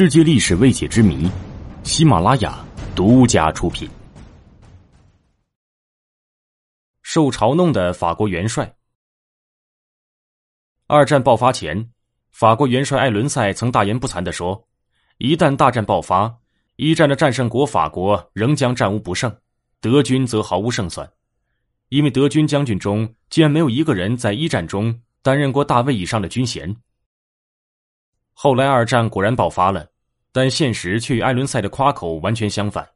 世界历史未解之谜，喜马拉雅独家出品。受嘲弄的法国元帅。二战爆发前，法国元帅艾伦塞曾大言不惭的说：“一旦大战爆发，一战的战胜国法国仍将战无不胜，德军则毫无胜算，因为德军将军中竟然没有一个人在一战中担任过大尉以上的军衔。”后来二战果然爆发了，但现实却与艾伦塞的夸口完全相反。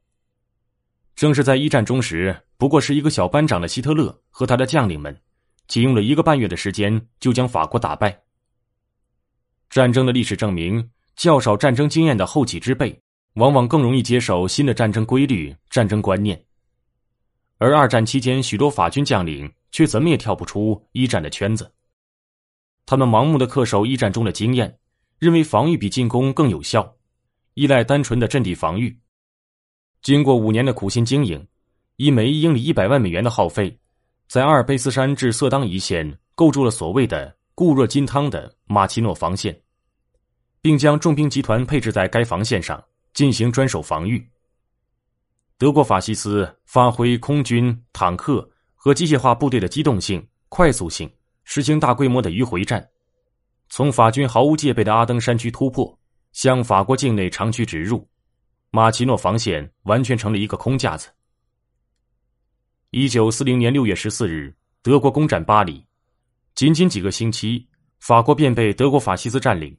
正是在一战中时，不过是一个小班长的希特勒和他的将领们，仅用了一个半月的时间就将法国打败。战争的历史证明，较少战争经验的后起之辈，往往更容易接受新的战争规律、战争观念。而二战期间，许多法军将领却怎么也跳不出一战的圈子，他们盲目的恪守一战中的经验。认为防御比进攻更有效，依赖单纯的阵地防御。经过五年的苦心经营，以每一英里一百万美元的耗费，在阿尔卑斯山至色当一线构筑了所谓的固若金汤的马奇诺防线，并将重兵集团配置在该防线上进行专守防御。德国法西斯发挥空军、坦克和机械化部队的机动性、快速性，实行大规模的迂回战。从法军毫无戒备的阿登山区突破，向法国境内长驱直入，马奇诺防线完全成了一个空架子。一九四零年六月十四日，德国攻占巴黎，仅仅几个星期，法国便被德国法西斯占领。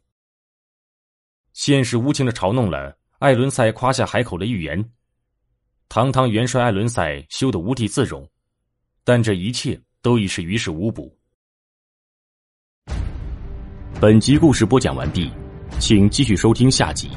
现实无情的嘲弄了艾伦塞夸下海口的预言，堂堂元帅艾伦塞羞得无地自容，但这一切都已是于事无补。本集故事播讲完毕，请继续收听下集。